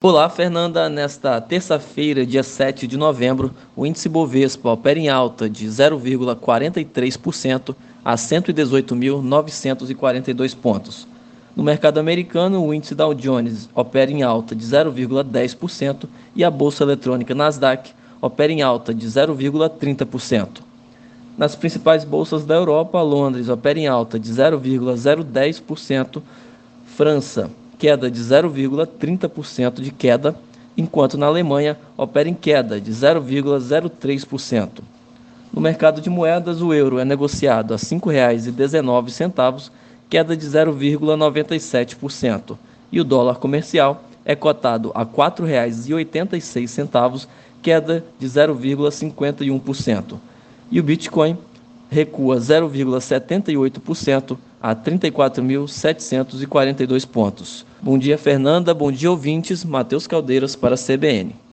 Olá, Fernanda. Nesta terça-feira, dia 7 de novembro, o índice Bovespa opera em alta de 0,43% a 118.942 pontos. No mercado americano, o índice Dow Jones opera em alta de 0,10% e a bolsa eletrônica Nasdaq opera em alta de 0,30%. Nas principais bolsas da Europa, Londres opera em alta de 0,010%, França queda de 0,30% de queda, enquanto na Alemanha opera em queda de 0,03%. No mercado de moedas, o euro é negociado a R$ 5,19, queda de 0,97%, e o dólar comercial é cotado a R$ 4,86, queda de 0,51%. E o Bitcoin recua 0,78% a 34.742 pontos. Bom dia, Fernanda. Bom dia, ouvintes. Matheus Caldeiras para a CBN.